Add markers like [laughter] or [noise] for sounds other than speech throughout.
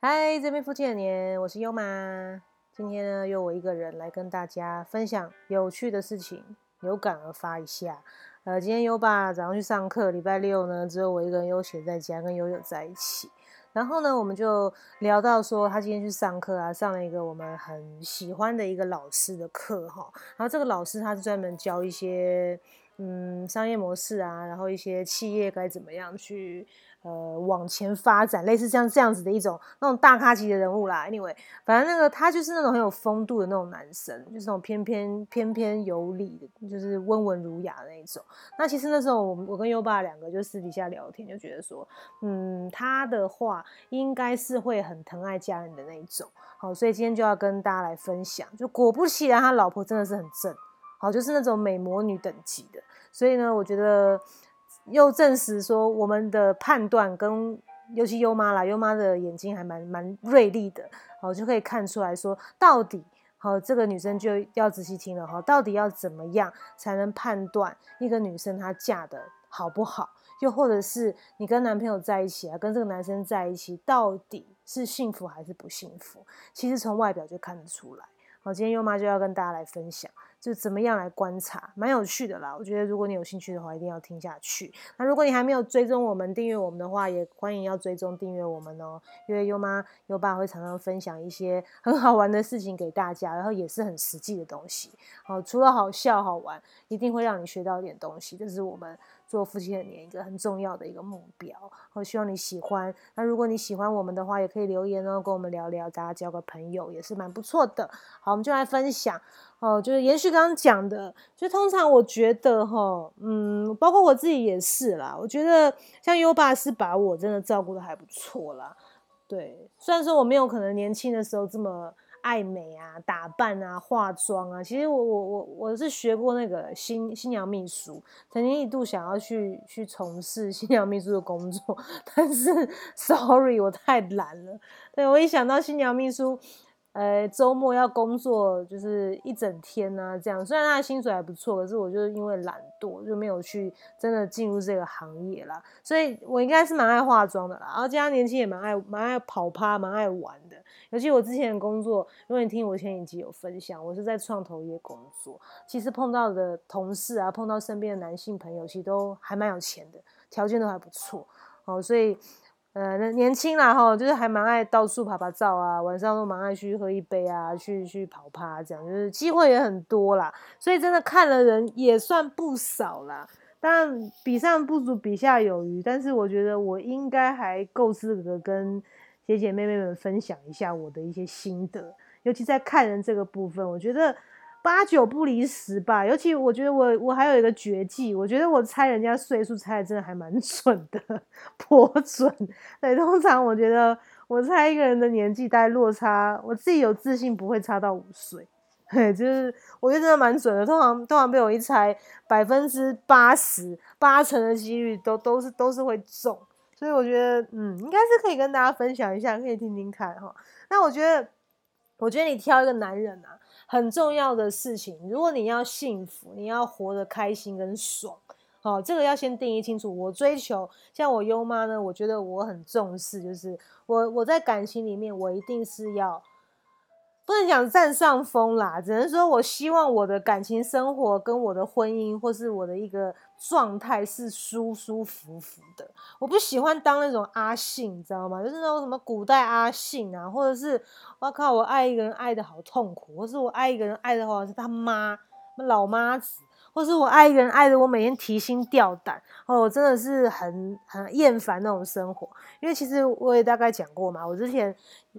嗨，这边夫妻的年，我是优妈。今天呢，由我一个人来跟大家分享有趣的事情，有感而发一下。呃，今天优爸早上去上课，礼拜六呢，只有我一个人悠闲在家，跟悠悠在一起。然后呢，我们就聊到说，他今天去上课啊，上了一个我们很喜欢的一个老师的课哈。然后这个老师他是专门教一些嗯商业模式啊，然后一些企业该怎么样去。呃，往前发展，类似像这样子的一种那种大咖级的人物啦。Anyway，反正那个他就是那种很有风度的那种男生，就是那种翩翩翩翩有礼的，就是温文儒雅的那种。那其实那时候我我跟优爸两个就私底下聊天，就觉得说，嗯，他的话应该是会很疼爱家人的那一种。好，所以今天就要跟大家来分享。就果不其然，他老婆真的是很正，好，就是那种美魔女等级的。所以呢，我觉得。又证实说，我们的判断跟尤其优妈啦，优妈的眼睛还蛮蛮锐利的，好就可以看出来说，到底好这个女生就要仔细听了哈，到底要怎么样才能判断一个女生她嫁的好不好，又或者是你跟男朋友在一起啊，跟这个男生在一起到底是幸福还是不幸福？其实从外表就看得出来。好，今天优妈就要跟大家来分享。就怎么样来观察，蛮有趣的啦。我觉得如果你有兴趣的话，一定要听下去。那如果你还没有追踪我们、订阅我们的话，也欢迎要追踪订阅我们哦。因为优妈、优爸会常常分享一些 [laughs] 很好玩的事情给大家，然后也是很实际的东西。好，除了好笑好玩，一定会让你学到一点东西。这是我们做夫妻的年一个很重要的一个目标。我希望你喜欢。那如果你喜欢我们的话，也可以留言哦，跟我们聊聊，大家交个朋友也是蛮不错的。好，我们就来分享。哦，就是延续刚刚讲的，就通常我觉得哈，嗯，包括我自己也是啦。我觉得像优爸是把我真的照顾的还不错啦。对，虽然说我没有可能年轻的时候这么爱美啊、打扮啊、化妆啊。其实我我我我是学过那个新新娘秘书，曾经一度想要去去从事新娘秘书的工作，[laughs] 但是 [laughs] sorry，我太懒了。对我一想到新娘秘书。呃，周末要工作就是一整天呐，这样虽然他的薪水还不错，可是我就是因为懒惰就没有去真的进入这个行业啦。所以我应该是蛮爱化妆的啦，然后加上年轻也蛮爱蛮爱跑趴，蛮爱玩的。尤其我之前的工作，如果你听我前几集有分享，我是在创投业工作，其实碰到的同事啊，碰到身边的男性朋友，其实都还蛮有钱的，条件都还不错哦，所以。呃，年轻啦哈，就是还蛮爱到处拍拍照啊，晚上都蛮爱去喝一杯啊，去去跑趴这样，就是机会也很多啦，所以真的看了人也算不少啦。当然比上不足，比下有余，但是我觉得我应该还够资格跟姐姐妹妹们分享一下我的一些心得，尤其在看人这个部分，我觉得。八九不离十吧，尤其我觉得我我还有一个绝技，我觉得我猜人家岁数猜的真的还蛮 [laughs] 准的，颇准。对，通常我觉得我猜一个人的年纪大概落差，我自己有自信不会差到五岁。对，就是我觉得真的蛮准的，通常通常被我一猜，百分之八十八成的几率都都是都是会中。所以我觉得嗯，应该是可以跟大家分享一下，可以听听看哈。那我觉得，我觉得你挑一个男人啊。很重要的事情，如果你要幸福，你要活得开心跟爽，好，这个要先定义清楚。我追求像我优妈呢，我觉得我很重视，就是我我在感情里面，我一定是要。不能讲占上风啦，只能说我希望我的感情生活跟我的婚姻或是我的一个状态是舒舒服服的。我不喜欢当那种阿信，你知道吗？就是那种什么古代阿信啊，或者是我靠，我爱一个人爱的好痛苦，或是我爱一个人爱的话是他妈老妈子。或是我爱一个人，爱的我每天提心吊胆哦，我真的是很很厌烦那种生活。因为其实我也大概讲过嘛，我之前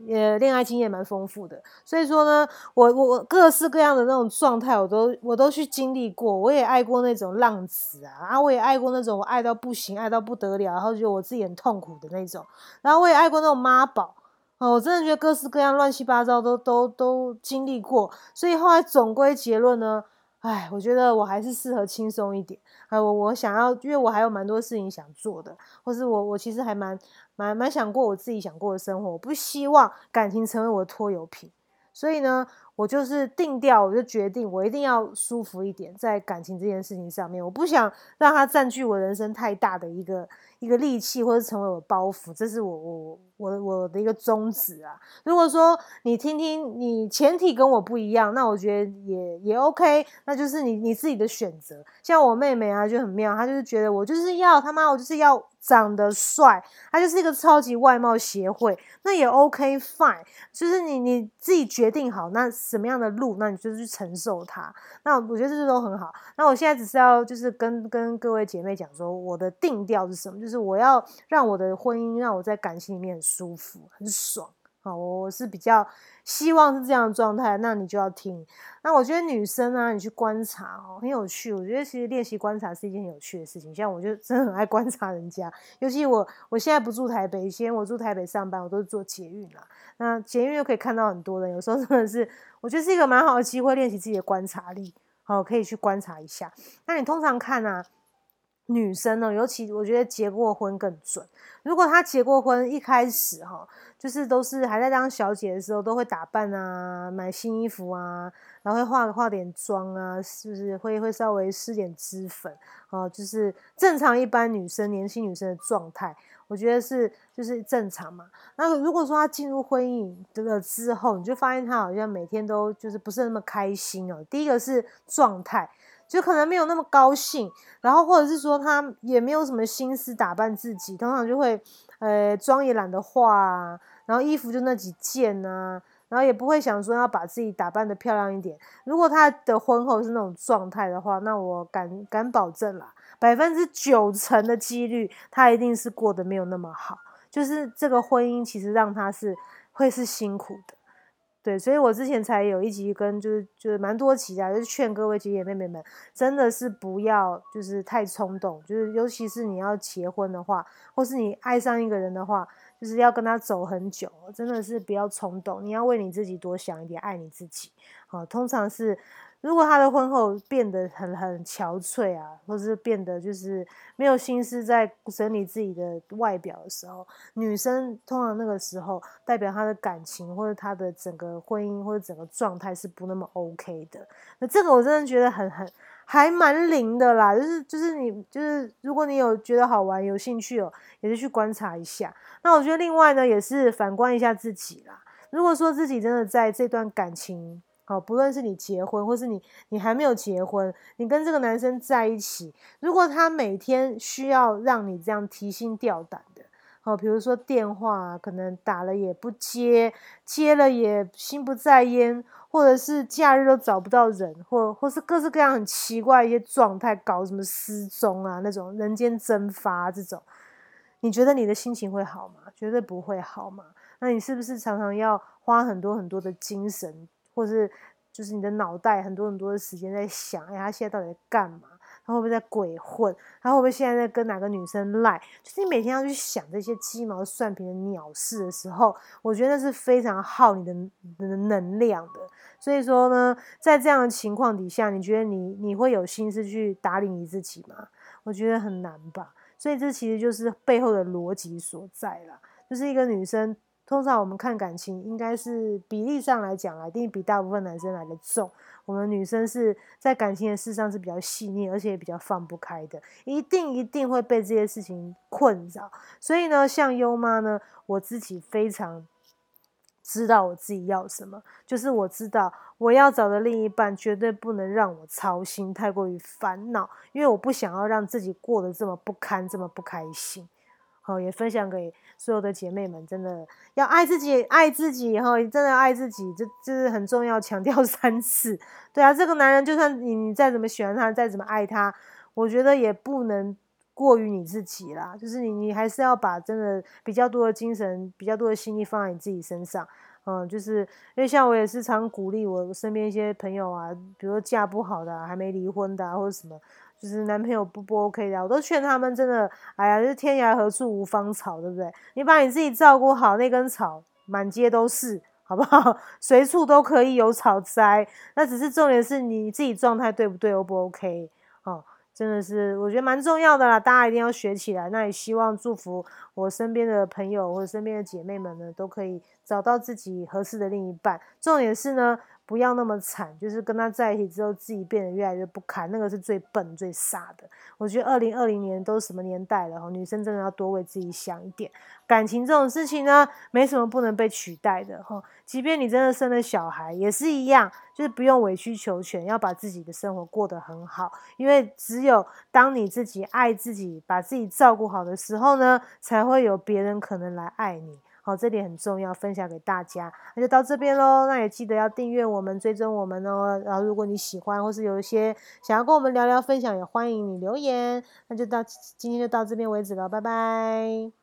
呃恋爱经验蛮丰富的，所以说呢，我我各式各样的那种状态，我都我都去经历过。我也爱过那种浪子啊，啊我也爱过那种我爱到不行、爱到不得了，然后觉得我自己很痛苦的那种。然后我也爱过那种妈宝哦，我真的觉得各式各样乱七八糟都都都经历过。所以后来总归结论呢。哎，我觉得我还是适合轻松一点。哎，我我想要，因为我还有蛮多事情想做的，或是我我其实还蛮蛮蛮想过我自己想过的生活。我不希望感情成为我的拖油瓶，所以呢，我就是定调，我就决定我一定要舒服一点，在感情这件事情上面，我不想让它占据我人生太大的一个一个利器，或者成为我包袱，这是我我我我的一个宗旨啊。如果说你听听，你前提跟我不一样，那我觉得也也 OK，那就是你你自己的选择。像我妹妹啊，就很妙，她就是觉得我就是要他妈，我就是要。长得帅，他就是一个超级外貌协会，那也 OK fine，就是你你自己决定好，那什么样的路，那你就去承受它。那我觉得这都很好。那我现在只是要就是跟跟各位姐妹讲说，我的定调是什么？就就是我要让我的婚姻让我在感情里面很舒服、很爽。好，我是比较希望是这样的状态，那你就要听。那我觉得女生啊，你去观察哦，很有趣。我觉得其实练习观察是一件很有趣的事情。像我就 [laughs] 真的很爱观察人家，尤其我我现在不住台北，以前我住台北上班，我都是坐捷运啦。那捷运又可以看到很多人，有时候真的是我觉得是一个蛮好的机会，练习自己的观察力。好，可以去观察一下。那你通常看啊，女生呢，尤其我觉得结过婚更准。如果她结过婚，一开始哈。就是都是还在当小姐的时候，都会打扮啊，买新衣服啊，然后会化化点妆啊，是不是会会稍微施点脂粉哦？就是正常一般女生年轻女生的状态，我觉得是就是正常嘛。那如果说她进入婚姻这个之后，你就发现她好像每天都就是不是那么开心哦。第一个是状态，就可能没有那么高兴，然后或者是说她也没有什么心思打扮自己，通常就会。呃，妆也懒得化，啊然后衣服就那几件啊，然后也不会想说要把自己打扮的漂亮一点。如果他的婚后是那种状态的话，那我敢敢保证啦，百分之九成的几率，他一定是过得没有那么好。就是这个婚姻其实让他是会是辛苦的。对，所以我之前才有一集跟就是就是蛮多期啊，就是劝各位姐姐妹妹们，真的是不要就是太冲动，就是尤其是你要结婚的话，或是你爱上一个人的话，就是要跟他走很久，真的是不要冲动，你要为你自己多想一点，爱你自己。好，通常是。如果他的婚后变得很很憔悴啊，或是变得就是没有心思在整理自己的外表的时候，女生通常那个时候代表她的感情或者她的整个婚姻或者整个状态是不那么 OK 的。那这个我真的觉得很很还蛮灵的啦，就是就是你就是如果你有觉得好玩有兴趣哦，也是去观察一下。那我觉得另外呢也是反观一下自己啦。如果说自己真的在这段感情，好，不论是你结婚，或是你你还没有结婚，你跟这个男生在一起，如果他每天需要让你这样提心吊胆的，好，比如说电话可能打了也不接，接了也心不在焉，或者是假日都找不到人，或或是各式各样很奇怪一些状态，搞什么失踪啊那种人间蒸发这种，你觉得你的心情会好吗？绝对不会好吗。那你是不是常常要花很多很多的精神？或是就是你的脑袋很多很多的时间在想，哎，他现在到底在干嘛？他会不会在鬼混？他会不会现在在跟哪个女生赖？就是你每天要去想这些鸡毛蒜皮的鸟事的时候，我觉得那是非常耗你的能量的。所以说呢，在这样的情况底下，你觉得你你会有心思去打理你自己吗？我觉得很难吧。所以这其实就是背后的逻辑所在啦，就是一个女生。通常我们看感情，应该是比例上来讲啊，一定比大部分男生来的重。我们女生是在感情的事上是比较细腻，而且也比较放不开的，一定一定会被这些事情困扰。所以呢，像优妈呢，我自己非常知道我自己要什么，就是我知道我要找的另一半绝对不能让我操心，太过于烦恼，因为我不想要让自己过得这么不堪，这么不开心。哦，也分享给所有的姐妹们，真的要爱自己，爱自己，然后真的要爱自己，这这是很重要，强调 [laughs] 三次。对啊，这个男人就算你你再怎么喜欢他，再怎么爱他，我觉得也不能过于你自己啦。就是你你还是要把真的比较多的精神、比较多的心力放在你自己身上。嗯，就是因为像我也是常鼓励我身边一些朋友啊，比如说嫁不好的，还没离婚的，或者什么。就是男朋友不不 OK 的，我都劝他们真的，哎呀，就是天涯何处无芳草，对不对？你把你自己照顾好，那根草满街都是，好不好？[laughs] 随处都可以有草摘，那只是重点是你自己状态对不对，O 不 OK？哦，真的是我觉得蛮重要的啦，大家一定要学起来。那也希望祝福我身边的朋友或者身边的姐妹们呢，都可以找到自己合适的另一半。重点是呢。不要那么惨，就是跟他在一起之后自己变得越来越不堪，那个是最笨最傻的。我觉得二零二零年都什么年代了哈，女生真的要多为自己想一点。感情这种事情呢，没什么不能被取代的哈。即便你真的生了小孩，也是一样，就是不用委曲求全，要把自己的生活过得很好。因为只有当你自己爱自己，把自己照顾好的时候呢，才会有别人可能来爱你。好，这点很重要，分享给大家。那就到这边喽，那也记得要订阅我们，追踪我们哦。然后如果你喜欢，或是有一些想要跟我们聊聊分享，也欢迎你留言。那就到今天就到这边为止了，拜拜。